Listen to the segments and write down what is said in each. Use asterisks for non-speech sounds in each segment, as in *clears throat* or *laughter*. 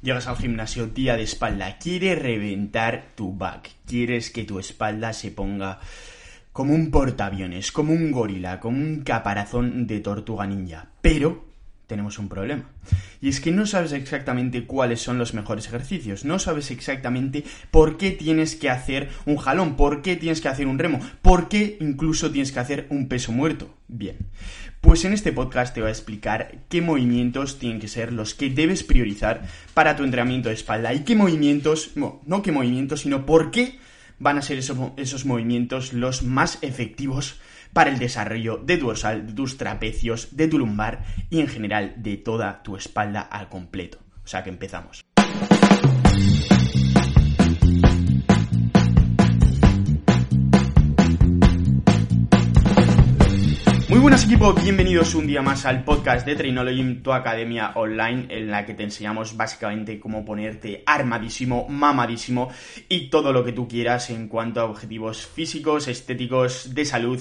Llegas al gimnasio, día de espalda, quieres reventar tu back, quieres que tu espalda se ponga como un portaaviones, como un gorila, como un caparazón de tortuga ninja. Pero tenemos un problema. Y es que no sabes exactamente cuáles son los mejores ejercicios, no sabes exactamente por qué tienes que hacer un jalón, por qué tienes que hacer un remo, por qué incluso tienes que hacer un peso muerto. Bien, pues en este podcast te voy a explicar qué movimientos tienen que ser los que debes priorizar para tu entrenamiento de espalda y qué movimientos, no, no qué movimientos, sino por qué van a ser esos, esos movimientos los más efectivos para el desarrollo de tu dorsal, de tus trapecios, de tu lumbar y en general de toda tu espalda al completo. O sea que empezamos. Buenas equipo, bienvenidos un día más al podcast de Trainology, tu academia online en la que te enseñamos básicamente cómo ponerte armadísimo, mamadísimo y todo lo que tú quieras en cuanto a objetivos físicos, estéticos, de salud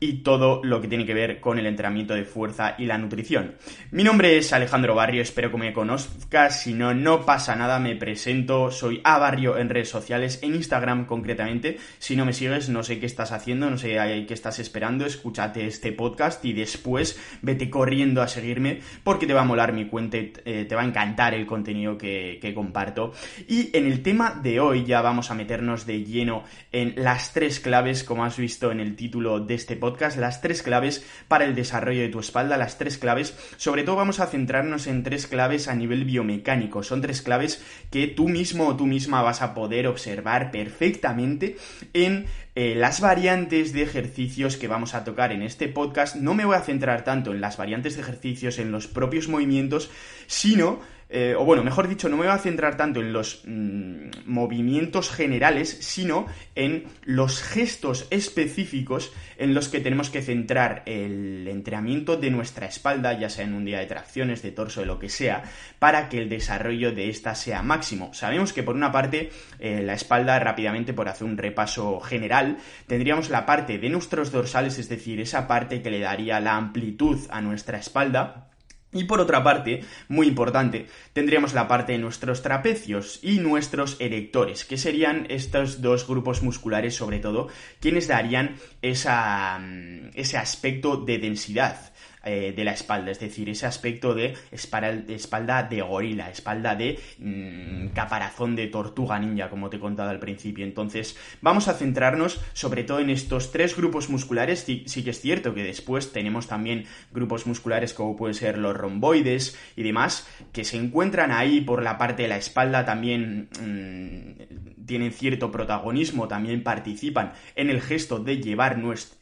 y todo lo que tiene que ver con el entrenamiento de fuerza y la nutrición. Mi nombre es Alejandro Barrio, espero que me conozcas, si no, no pasa nada, me presento, soy A Barrio en redes sociales, en Instagram concretamente, si no me sigues no sé qué estás haciendo, no sé qué estás esperando, escúchate este podcast y después vete corriendo a seguirme porque te va a molar mi cuenta, eh, te va a encantar el contenido que, que comparto. Y en el tema de hoy ya vamos a meternos de lleno en las tres claves, como has visto en el título de este podcast, las tres claves para el desarrollo de tu espalda, las tres claves. Sobre todo vamos a centrarnos en tres claves a nivel biomecánico. Son tres claves que tú mismo o tú misma vas a poder observar perfectamente en eh, las variantes de ejercicios que vamos a tocar en este podcast. No me voy a centrar tanto en las variantes de ejercicios, en los propios movimientos, sino eh, o bueno, mejor dicho, no me voy a centrar tanto en los mm, movimientos generales, sino en los gestos específicos en los que tenemos que centrar el entrenamiento de nuestra espalda, ya sea en un día de tracciones, de torso, de lo que sea, para que el desarrollo de esta sea máximo. Sabemos que por una parte, eh, la espalda, rápidamente por hacer un repaso general, tendríamos la parte de nuestros dorsales, es decir, esa parte que le daría la amplitud a nuestra espalda, y por otra parte, muy importante, tendríamos la parte de nuestros trapecios y nuestros erectores, que serían estos dos grupos musculares sobre todo, quienes darían esa, mm, ese aspecto de densidad. Eh, de la espalda, es decir, ese aspecto de espalda de gorila, espalda de mm, caparazón de tortuga ninja, como te he contado al principio. Entonces, vamos a centrarnos sobre todo en estos tres grupos musculares. Sí, que es cierto que después tenemos también grupos musculares como pueden ser los romboides y demás, que se encuentran ahí por la parte de la espalda también. Mm, tienen cierto protagonismo, también participan en el gesto de llevar nuestro,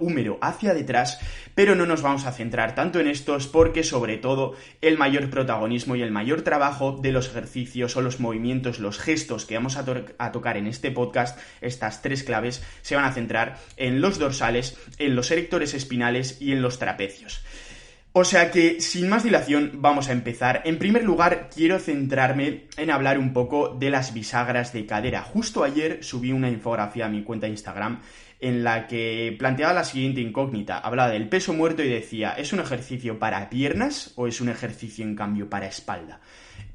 húmero hacia detrás, pero no nos vamos a centrar tanto en estos porque sobre todo el mayor protagonismo y el mayor trabajo de los ejercicios o los movimientos, los gestos que vamos a, a tocar en este podcast, estas tres claves, se van a centrar en los dorsales, en los erectores espinales y en los trapecios. O sea que, sin más dilación, vamos a empezar. En primer lugar, quiero centrarme en hablar un poco de las bisagras de cadera. Justo ayer subí una infografía a mi cuenta de Instagram en la que planteaba la siguiente incógnita. Hablaba del peso muerto y decía, ¿es un ejercicio para piernas o es un ejercicio en cambio para espalda?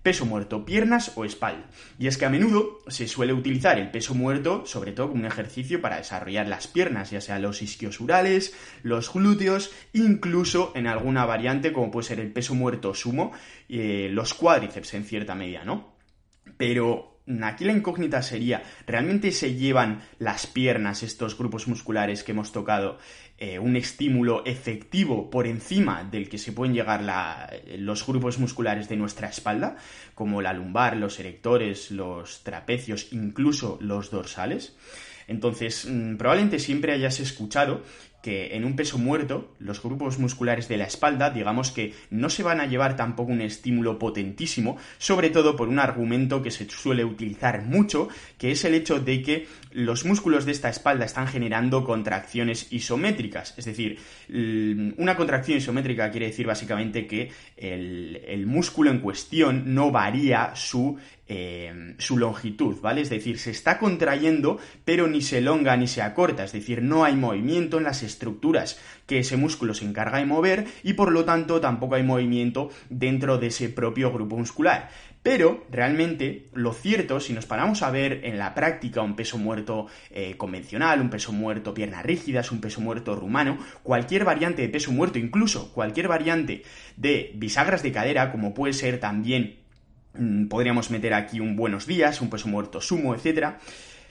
peso muerto, piernas o espalda. Y es que a menudo se suele utilizar el peso muerto, sobre todo como un ejercicio para desarrollar las piernas, ya sea los isquiosurales, los glúteos, incluso en alguna variante como puede ser el peso muerto sumo, eh, los cuádriceps en cierta medida, ¿no? Pero aquí la incógnita sería, ¿realmente se llevan las piernas, estos grupos musculares que hemos tocado, eh, un estímulo efectivo por encima del que se pueden llegar los grupos musculares de nuestra espalda, como la lumbar, los erectores, los trapecios, incluso los dorsales? Entonces, mm, probablemente siempre hayas escuchado que en un peso muerto, los grupos musculares de la espalda, digamos que no se van a llevar tampoco un estímulo potentísimo, sobre todo por un argumento que se suele utilizar mucho, que es el hecho de que los músculos de esta espalda están generando contracciones isométricas. Es decir, una contracción isométrica quiere decir básicamente que el, el músculo en cuestión no varía su eh, su longitud, ¿vale? Es decir, se está contrayendo, pero ni se elonga ni se acorta, es decir, no hay movimiento en las estructuras que ese músculo se encarga de mover y por lo tanto tampoco hay movimiento dentro de ese propio grupo muscular. Pero realmente lo cierto, si nos paramos a ver en la práctica un peso muerto eh, convencional, un peso muerto piernas rígidas, un peso muerto rumano, cualquier variante de peso muerto, incluso cualquier variante de bisagras de cadera, como puede ser también podríamos meter aquí un buenos días, un peso muerto sumo, etc.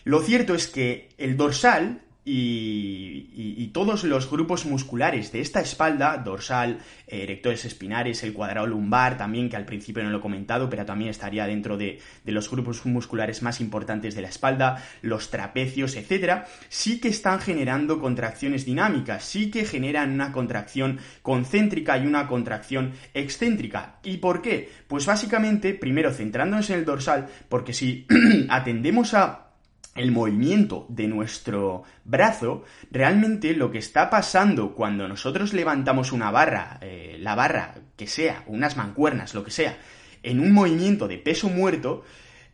Lo cierto es que el dorsal y, todos los grupos musculares de esta espalda, dorsal, erectores espinares, el cuadrado lumbar, también que al principio no lo he comentado, pero también estaría dentro de, de los grupos musculares más importantes de la espalda, los trapecios, etcétera, sí que están generando contracciones dinámicas, sí que generan una contracción concéntrica y una contracción excéntrica. ¿Y por qué? Pues básicamente, primero centrándonos en el dorsal, porque si *clears throat* atendemos a el movimiento de nuestro brazo, realmente lo que está pasando cuando nosotros levantamos una barra, eh, la barra que sea, unas mancuernas, lo que sea, en un movimiento de peso muerto,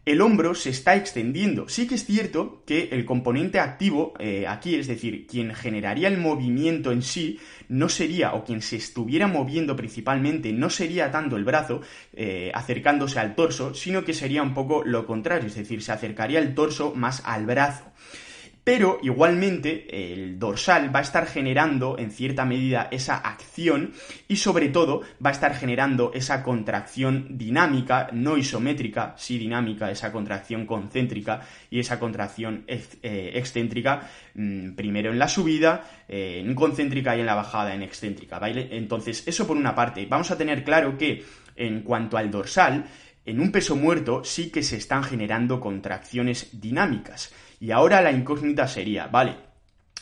el hombro se está extendiendo. Sí que es cierto que el componente activo eh, aquí, es decir, quien generaría el movimiento en sí, no sería, o quien se estuviera moviendo principalmente, no sería tanto el brazo eh, acercándose al torso, sino que sería un poco lo contrario, es decir, se acercaría el torso más al brazo pero igualmente el dorsal va a estar generando en cierta medida esa acción y sobre todo va a estar generando esa contracción dinámica, no isométrica, sí dinámica, esa contracción concéntrica y esa contracción eh, excéntrica, mm, primero en la subida, eh, en concéntrica y en la bajada en excéntrica. Entonces, eso por una parte, vamos a tener claro que en cuanto al dorsal, en un peso muerto sí que se están generando contracciones dinámicas. Y ahora la incógnita sería, vale,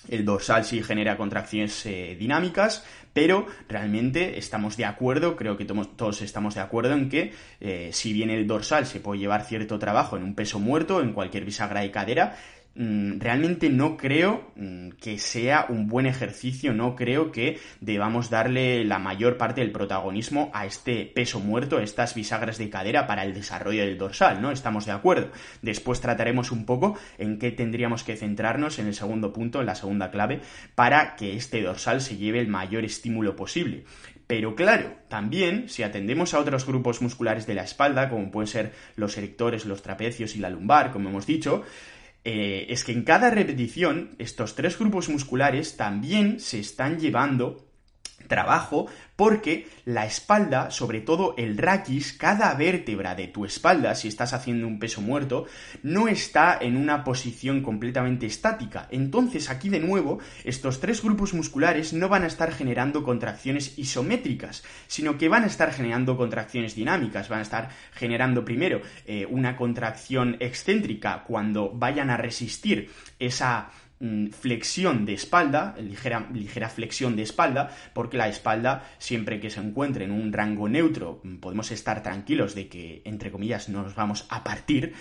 el dorsal sí genera contracciones eh, dinámicas, pero realmente estamos de acuerdo, creo que todos estamos de acuerdo en que eh, si bien el dorsal se puede llevar cierto trabajo en un peso muerto, en cualquier bisagra de cadera, realmente no creo mm, que sea un buen ejercicio, no creo que debamos darle la mayor parte del protagonismo a este peso muerto, a estas bisagras de cadera para el desarrollo del dorsal, ¿no? Estamos de acuerdo. Después trataremos un poco en qué tendríamos que centrarnos en el segundo punto, en la segunda clave, para que este dorsal se lleve el mayor estímulo posible. Pero claro, también si atendemos a otros grupos musculares de la espalda, como pueden ser los erectores, los trapecios y la lumbar, como hemos dicho, eh, es que en cada repetición estos tres grupos musculares también se están llevando trabajo porque la espalda, sobre todo el raquis, cada vértebra de tu espalda, si estás haciendo un peso muerto, no está en una posición completamente estática. Entonces aquí de nuevo, estos tres grupos musculares no van a estar generando contracciones isométricas, sino que van a estar generando contracciones dinámicas, van a estar generando primero eh, una contracción excéntrica cuando vayan a resistir esa flexión de espalda, ligera, ligera flexión de espalda, porque la espalda, siempre que se encuentre en un rango neutro, mm, podemos estar tranquilos de que, entre comillas, no nos vamos a partir,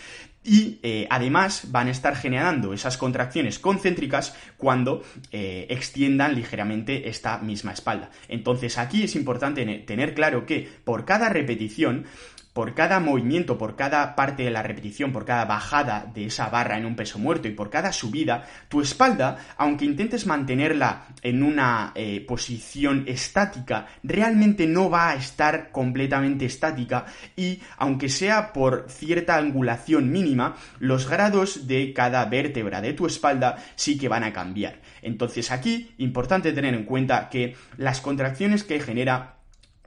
y eh, además van a estar generando esas contracciones concéntricas cuando eh, extiendan ligeramente esta misma espalda. Entonces aquí es importante tener claro que por cada repetición por cada movimiento, por cada parte de la repetición, por cada bajada de esa barra en un peso muerto y por cada subida, tu espalda, aunque intentes mantenerla en una eh, posición estática, realmente no va a estar completamente estática y, aunque sea por cierta angulación mínima, los grados de cada vértebra de tu espalda sí que van a cambiar. Entonces aquí, importante tener en cuenta que las contracciones que genera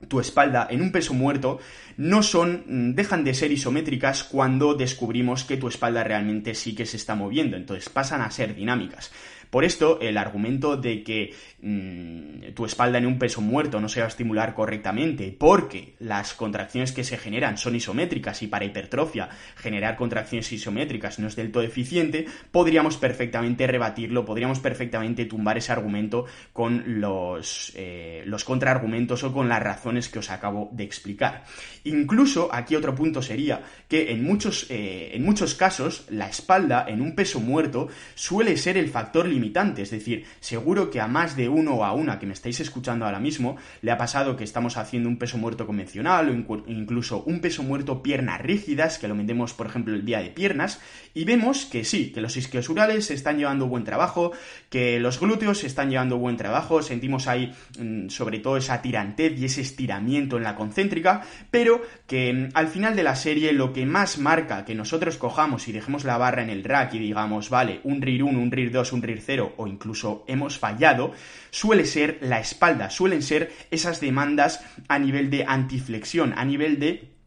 tu espalda en un peso muerto no son, mm, dejan de ser isométricas cuando descubrimos que tu espalda realmente sí que se está moviendo, entonces pasan a ser dinámicas. Por esto, el argumento de que mm, tu espalda en un peso muerto no se va a estimular correctamente porque las contracciones que se generan son isométricas y para hipertrofia generar contracciones isométricas no es del todo eficiente, podríamos perfectamente rebatirlo, podríamos perfectamente tumbar ese argumento con los, eh, los contraargumentos o con las razones que os acabo de explicar. Incluso aquí otro punto sería que en muchos, eh, en muchos casos la espalda en un peso muerto suele ser el factor limitante, es decir, seguro que a más de uno o a una que me estáis escuchando ahora mismo le ha pasado que estamos haciendo un peso muerto convencional o incluso un peso muerto piernas rígidas, que lo metemos por ejemplo el día de piernas, y vemos que sí, que los isquiosurales están llevando buen trabajo, que los glúteos están llevando buen trabajo, sentimos ahí mm, sobre todo esa tirantez y ese estiramiento en la concéntrica, pero que mm, al final de la serie lo que más marca que nosotros cojamos y dejemos la barra en el rack y digamos, vale, un RIR 1, un RIR 2, un RIR 0 o incluso hemos fallado, suele ser la espalda, suelen ser esas demandas a nivel de antiflexión, a nivel de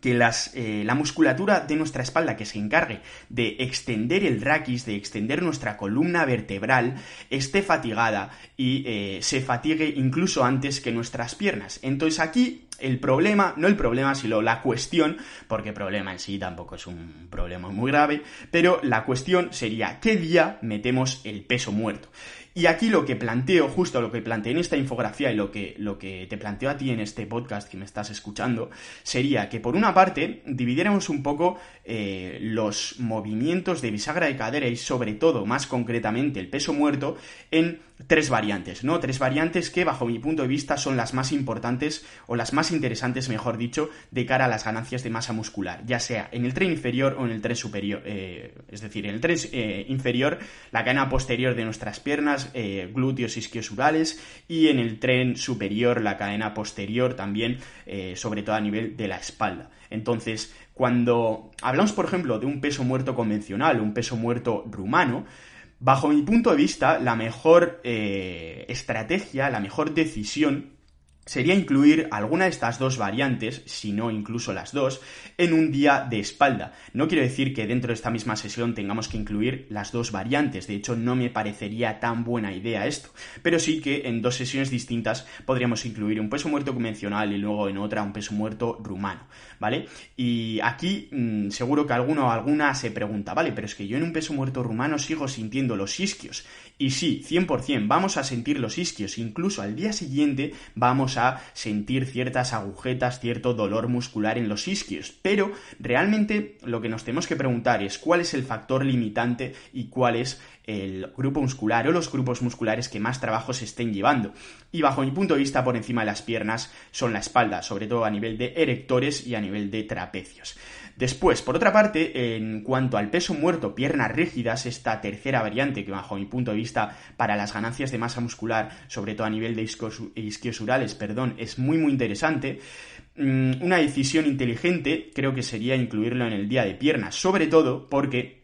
que las, eh, la musculatura de nuestra espalda que se encargue de extender el raquis, de extender nuestra columna vertebral, esté fatigada y eh, se fatigue incluso antes que nuestras piernas. Entonces aquí el problema, no el problema, sino la cuestión, porque problema en sí tampoco es un problema muy grave, pero la cuestión sería qué día metemos el peso muerto. Y aquí lo que planteo, justo lo que planteé en esta infografía y lo que, lo que te planteo a ti en este podcast que me estás escuchando, sería que por una parte dividiéramos un poco eh, los movimientos de bisagra de cadera y sobre todo, más concretamente, el peso muerto en tres variantes, ¿no? Tres variantes que, bajo mi punto de vista, son las más importantes o las más interesantes, mejor dicho, de cara a las ganancias de masa muscular, ya sea en el tren inferior o en el tren superior. Eh, es decir, en el tren eh, inferior, la cadena posterior de nuestras piernas, eh, glúteos isquiosurales, y en el tren superior, la cadena posterior también, sobre todo a nivel de la espalda. Entonces, cuando hablamos, por ejemplo, de un peso muerto convencional, un peso muerto rumano, Bajo mi punto de vista, la mejor eh, estrategia, la mejor decisión sería incluir alguna de estas dos variantes, si no incluso las dos, en un día de espalda. No quiero decir que dentro de esta misma sesión tengamos que incluir las dos variantes, de hecho no me parecería tan buena idea esto, pero sí que en dos sesiones distintas podríamos incluir un peso muerto convencional y luego en otra un peso muerto rumano, ¿vale? Y aquí mm, seguro que alguno o alguna se pregunta, vale, pero es que yo en un peso muerto rumano sigo sintiendo los isquios. Y sí, 100%, vamos a sentir los isquios, incluso al día siguiente vamos a sentir ciertas agujetas, cierto dolor muscular en los isquios. Pero realmente lo que nos tenemos que preguntar es cuál es el factor limitante y cuál es el grupo muscular o los grupos musculares que más trabajo se estén llevando. Y bajo mi punto de vista, por encima de las piernas son la espalda, sobre todo a nivel de erectores y a nivel de trapecios. Después, por otra parte, en cuanto al peso muerto, piernas rígidas, esta tercera variante que bajo mi punto de vista para las ganancias de masa muscular, sobre todo a nivel de isquiosurales, perdón, es muy muy interesante. Mm, una decisión inteligente creo que sería incluirlo en el día de piernas, sobre todo porque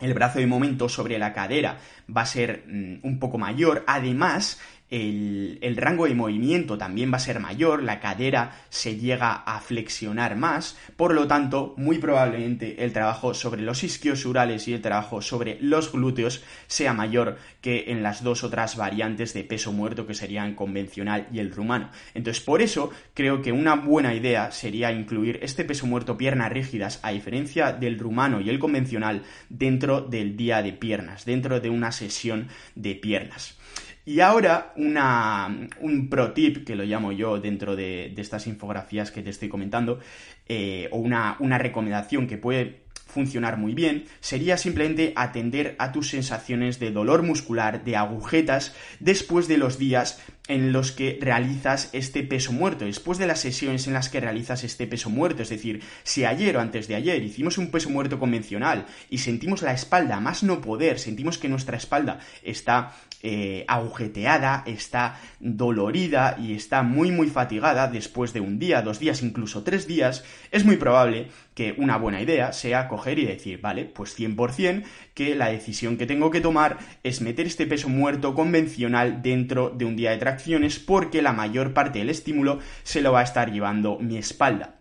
el brazo de momento sobre la cadera va a ser mm, un poco mayor. Además, el, rango de movimiento también va a ser mayor, la cadera se llega a flexionar más, por lo tanto, muy probablemente el trabajo sobre los isquiosurales y el trabajo sobre los glúteos sea mayor que en las dos otras variantes de peso muerto que serían convencional y el rumano. Entonces, por eso creo que una buena idea sería incluir este peso muerto piernas rígidas, a diferencia del rumano y el convencional, dentro del día de piernas, dentro de una sesión de piernas. Y ahora un pro tip, que lo llamo yo dentro de, estas infografías que te estoy comentando, eh, o una recomendación que puede funcionar muy bien, sería simplemente atender a tus sensaciones de dolor muscular, de agujetas, después de los días en los que realizas este peso muerto, después de las sesiones en las que realizas este peso muerto. Es decir, si ayer o antes de ayer hicimos un peso muerto convencional y sentimos la espalda más no poder, sentimos que nuestra espalda está eh, agujeteada, está dolorida y está muy muy fatigada después de un día, dos días, incluso tres días, es muy probable que una buena idea sea coger y decir, vale, pues 100% que la decisión que tengo que tomar es meter este peso muerto convencional dentro de un día de tracciones porque la mayor parte del estímulo se lo va a estar llevando mi espalda.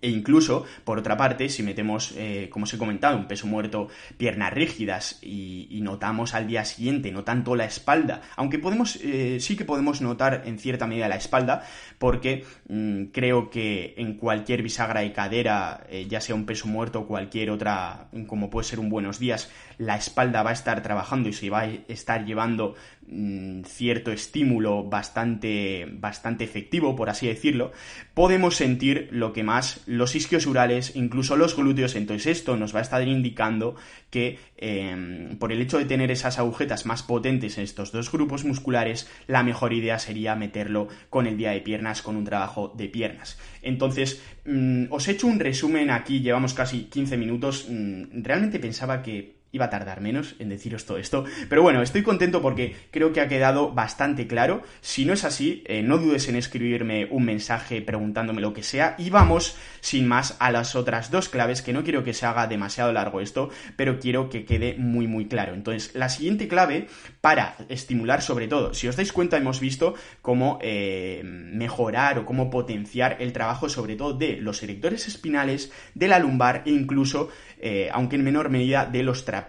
E incluso, por otra parte, si metemos, eh, como os he comentado, un peso muerto, piernas rígidas y, notamos al día siguiente, no tanto la espalda, aunque podemos, eh, sí que podemos notar en cierta medida la espalda, porque mm, creo que en cualquier bisagra de cadera, eh, ya sea un peso muerto o cualquier otra, como puede ser un buenos días, la espalda va a estar trabajando y se va a estar llevando mm, cierto estímulo bastante, bastante efectivo, por así decirlo, podemos sentir lo que más los isquiosurales, incluso los glúteos. Entonces esto nos va a estar indicando que em, por el hecho de tener esas agujetas más potentes en estos dos grupos musculares, la mejor idea sería meterlo con el día de piernas, con un trabajo de piernas. Entonces, mm, os he hecho un resumen aquí, llevamos casi 15 minutos. Mm, realmente pensaba que iba a tardar menos en deciros todo esto. Pero bueno, estoy contento porque creo que ha quedado bastante claro. Si no es así, eh, no dudes en escribirme un mensaje preguntándome lo que sea. Y vamos, sin más, a las otras dos claves, que no quiero que se haga demasiado largo esto, pero quiero que quede muy muy claro. Entonces, la siguiente clave para estimular sobre todo, si os dais cuenta, hemos visto cómo eh, mejorar o cómo potenciar el trabajo sobre todo de los erectores espinales, de la lumbar e incluso eh, aunque en menor medida, de los trapecios.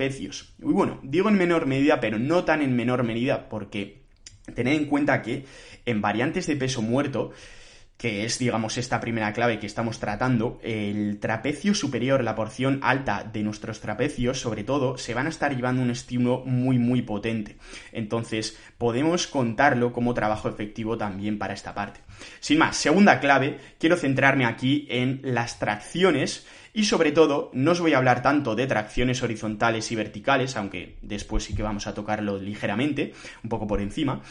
Y bueno, digo en menor medida, pero no tan en menor medida, porque tened en cuenta que en variantes de peso muerto, que es, digamos, esta primera clave que estamos tratando, el trapecio superior, la porción alta de nuestros trapecios, sobre todo, se van a estar llevando un estímulo muy, muy potente. Entonces, podemos contarlo como trabajo efectivo también para esta parte. Sin más, segunda clave, quiero centrarme aquí en las tracciones y sobre todo, no os voy a hablar tanto de tracciones horizontales y verticales, aunque después sí que vamos a tocarlo ligeramente, un poco por encima.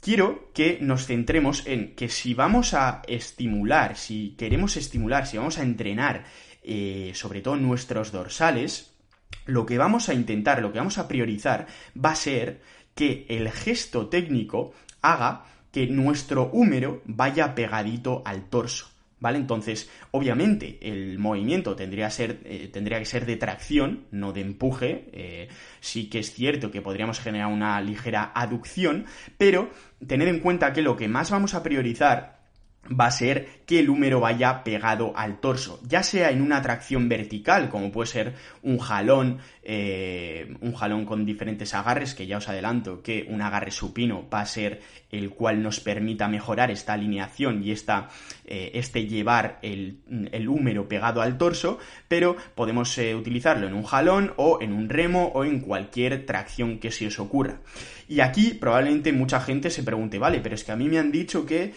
Quiero que nos centremos en que si vamos a estimular, si queremos estimular, si vamos a entrenar, eh, sobre todo nuestros dorsales, lo que vamos a intentar, lo que vamos a priorizar va a ser que el gesto técnico haga que nuestro húmero vaya pegadito al torso. ¿Vale? Entonces, obviamente, el movimiento tendría, ser, eh, tendría que ser de tracción, no de empuje. Eh, sí que es cierto que podríamos generar una ligera aducción, pero tened en cuenta que lo que más vamos a priorizar va a ser que el húmero vaya pegado al torso, ya sea en una tracción vertical, como puede ser un jalón, eh, un jalón con diferentes agarres, que ya os adelanto que un agarre supino va a ser el cual nos permita mejorar esta alineación y esta, eh, este llevar el, húmero pegado al torso, pero podemos eh, utilizarlo en un jalón o en un remo o en cualquier tracción que se os ocurra. Y aquí probablemente mucha gente se pregunte, vale, pero es que a mí me han dicho que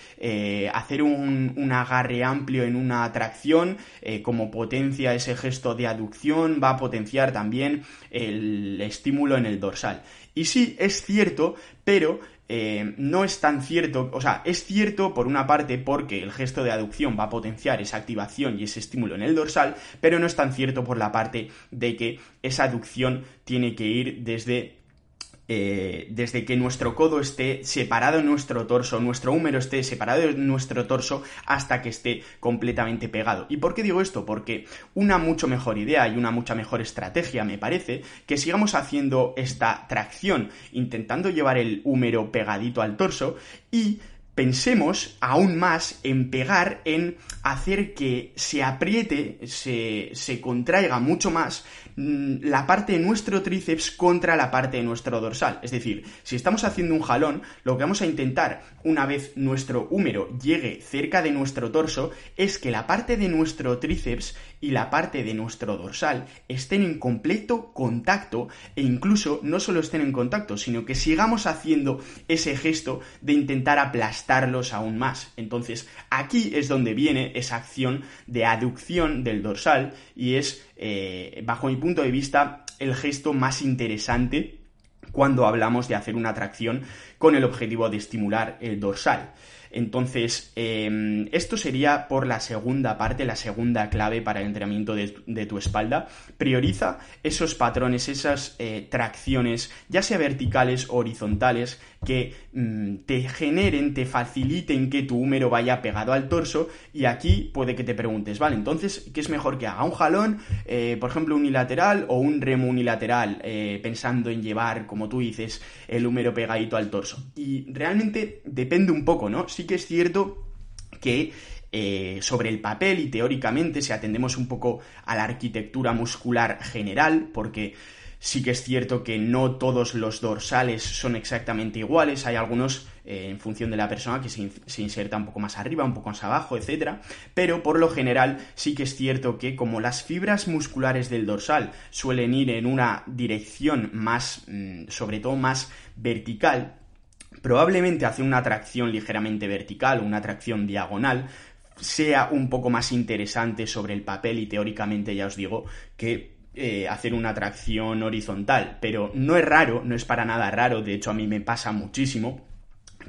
hacer un, agarre amplio en una tracción, como potencia ese gesto de aducción, va a potenciar también el estímulo en el dorsal. Y sí, es cierto, pero eh, no es tan cierto, o sea, es cierto por una parte porque el gesto de aducción va a potenciar esa activación y ese estímulo en el dorsal, pero no es tan cierto por la parte de que esa aducción tiene que ir desde eh, desde que nuestro codo esté separado de nuestro torso, nuestro húmero esté separado de nuestro torso, hasta que esté completamente pegado. ¿Y por qué digo esto? Porque una mucho mejor idea y una mucha mejor estrategia me parece que sigamos haciendo esta tracción, intentando llevar el húmero pegadito al torso y pensemos aún más en pegar, en hacer que se apriete, se, se contraiga mucho más Mm, la parte de nuestro tríceps contra la parte de nuestro dorsal. Es decir, si estamos haciendo un jalón, lo que vamos a intentar una vez nuestro húmero llegue cerca de nuestro torso es que la parte de nuestro tríceps y la parte de nuestro dorsal estén en completo contacto e incluso no solo estén en contacto, sino que sigamos haciendo ese gesto de intentar aplastarlos aún más. Entonces, aquí es donde viene esa acción de aducción del dorsal y es eh, bajo mi punto de vista, el gesto más interesante cuando hablamos de hacer una tracción con el objetivo de estimular el dorsal. Entonces, em, esto sería por la segunda parte, la segunda clave para el entrenamiento de, tu espalda. Prioriza esos patrones, esas eh, tracciones, ya sea verticales o horizontales, que mm, te generen, te faciliten que tu húmero vaya pegado al torso. Y aquí puede que te preguntes, vale, entonces, ¿qué es mejor que haga? ¿Un jalón, eh, por ejemplo, unilateral o un remo unilateral, eh, pensando en llevar, como tú dices, el húmero pegadito al torso? Y realmente depende un poco, ¿no? Sí que es cierto que eh, sobre el papel y teóricamente si atendemos un poco a la arquitectura muscular general, porque Sí que es cierto que no todos los dorsales son exactamente iguales, hay algunos eh, en función de la persona que se, se, inserta un poco más arriba, un poco más abajo, etc. Pero por lo general sí que es cierto que como las fibras musculares del dorsal suelen ir en una dirección más, mm, sobre todo más vertical, probablemente hacer una tracción ligeramente vertical o una tracción diagonal sea un poco más interesante sobre el papel y teóricamente ya os digo que eh, hacer una tracción horizontal, pero no es raro, no es para nada raro, de hecho a mí me pasa muchísimo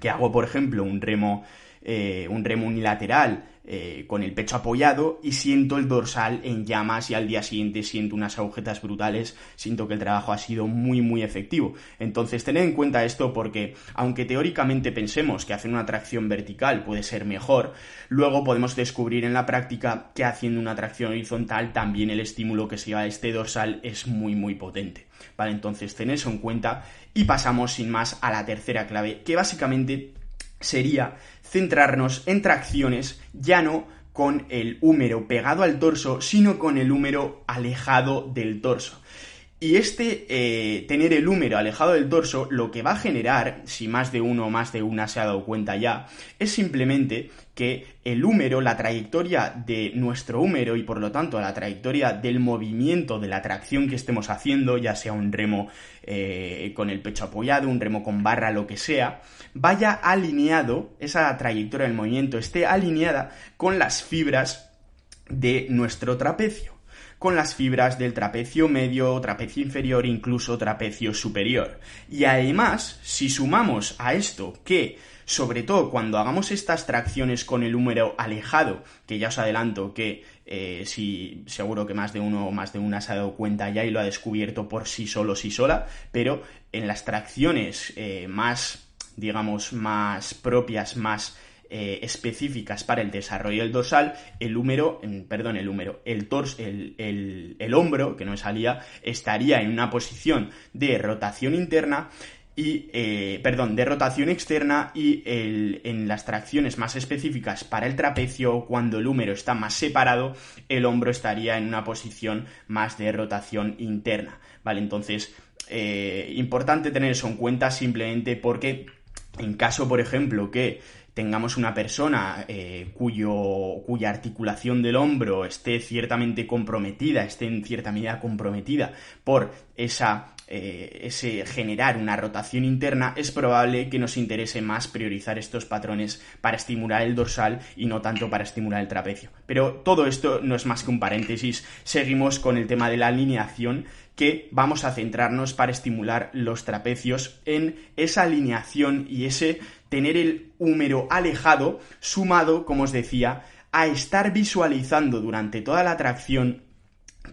que hago, por ejemplo, un remo, eh, un remo unilateral eh, con el pecho apoyado y siento el dorsal en llamas y al día siguiente siento unas agujetas brutales, siento que el trabajo ha sido muy muy efectivo. Entonces tened en cuenta esto porque aunque teóricamente pensemos que hacer una tracción vertical puede ser mejor, luego podemos descubrir en la práctica que haciendo una tracción horizontal también el estímulo que se lleva a este dorsal es muy muy potente. Vale, entonces tened eso en cuenta y pasamos sin más a la tercera clave que básicamente sería centrarnos en tracciones ya no con el húmero pegado al torso, sino con el húmero alejado del torso. Y este eh, tener el húmero alejado del torso lo que va a generar, si más de uno o más de una se ha dado cuenta ya, es simplemente que el húmero, la trayectoria de nuestro húmero y por lo tanto la trayectoria del movimiento de la tracción que estemos haciendo, ya sea un remo eh, con el pecho apoyado, un remo con barra, lo que sea, vaya alineado, esa trayectoria del movimiento esté alineada con las fibras de nuestro trapecio con las fibras del trapecio medio, trapecio inferior incluso trapecio superior. Y además, si sumamos a esto que sobre todo cuando hagamos estas tracciones con el húmero alejado, que ya os adelanto que eh, si seguro que más de uno o más de una se ha dado cuenta ya y lo ha descubierto por sí solo, sí sola, pero en las tracciones eh, más, digamos, más propias, más eh, específicas para el desarrollo del dorsal, el húmero, perdón, el húmero, el torso, el, el, hombro, que no salía, estaría en una posición de rotación interna y, eh, perdón, de rotación externa y el, en las tracciones más específicas para el trapecio, cuando el húmero está más separado, el hombro estaría en una posición más de rotación interna, ¿vale? Entonces, eh, importante tener eso en cuenta simplemente porque en caso, por ejemplo, que tengamos una persona eh, cuyo, cuya articulación del hombro esté ciertamente comprometida, esté en cierta medida comprometida por esa eh, ese generar una rotación interna, es probable que nos interese más priorizar estos patrones para estimular el dorsal y no tanto para estimular el trapecio. Pero todo esto no es más que un paréntesis. Seguimos con el tema de la alineación que vamos a centrarnos para estimular los trapecios en esa alineación y ese tener el húmero alejado, sumado, como os decía, a estar visualizando durante toda la tracción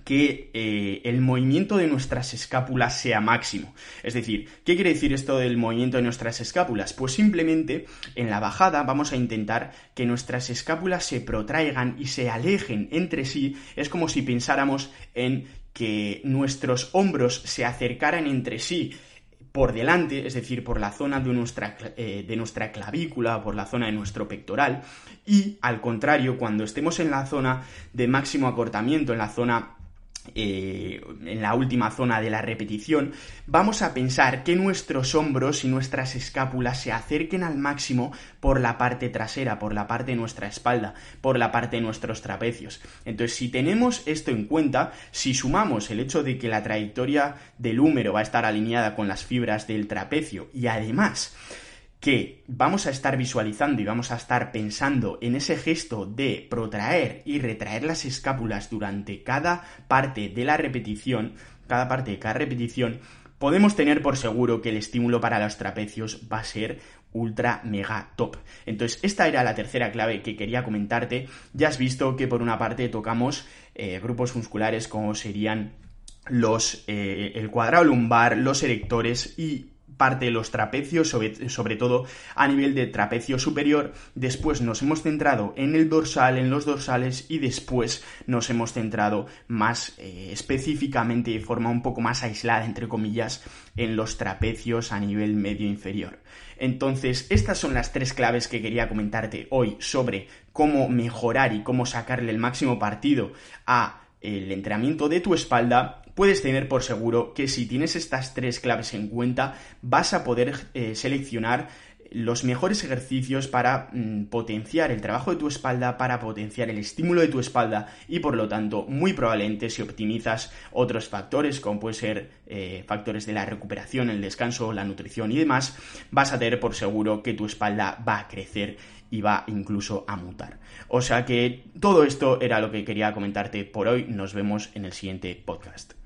que eh, el movimiento de nuestras escápulas sea máximo. Es decir, ¿qué quiere decir esto del movimiento de nuestras escápulas? Pues simplemente en la bajada vamos a intentar que nuestras escápulas se protraigan y se alejen entre sí. Es como si pensáramos en que nuestros hombros se acercaran entre sí por delante, es decir, por la zona de nuestra, eh, de nuestra clavícula, por la zona de nuestro pectoral, y al contrario, cuando estemos en la zona de máximo acortamiento, en la zona eh, en la última zona de la repetición, vamos a pensar que nuestros hombros y nuestras escápulas se acerquen al máximo por la parte trasera, por la parte de nuestra espalda, por la parte de nuestros trapecios. Entonces, si tenemos esto en cuenta, si sumamos el hecho de que la trayectoria del húmero va a estar alineada con las fibras del trapecio y además que vamos a estar visualizando y vamos a estar pensando en ese gesto de protraer y retraer las escápulas durante cada parte de la repetición, cada parte de cada repetición, podemos tener por seguro que el estímulo para los trapecios va a ser ultra mega top. Entonces, esta era la tercera clave que quería comentarte. Ya has visto que por una parte tocamos eh, grupos musculares como serían los eh, el cuadrado lumbar, los erectores y parte de los trapecios, sobre, sobre, todo a nivel de trapecio superior. Después nos hemos centrado en el dorsal, en los dorsales y después nos hemos centrado más eh, específicamente de forma un poco más aislada, entre comillas, en los trapecios a nivel medio inferior. Entonces, estas son las tres claves que quería comentarte hoy sobre cómo mejorar y cómo sacarle el máximo partido a el entrenamiento de tu espalda, puedes tener por seguro que si tienes estas tres claves en cuenta, vas a poder eh, seleccionar los mejores ejercicios para mm, potenciar el trabajo de tu espalda, para potenciar el estímulo de tu espalda y por lo tanto muy probablemente si optimizas otros factores como puede ser eh, factores de la recuperación, el descanso, la nutrición y demás, vas a tener por seguro que tu espalda va a crecer y va incluso a mutar. O sea que todo esto era lo que quería comentarte por hoy. Nos vemos en el siguiente podcast.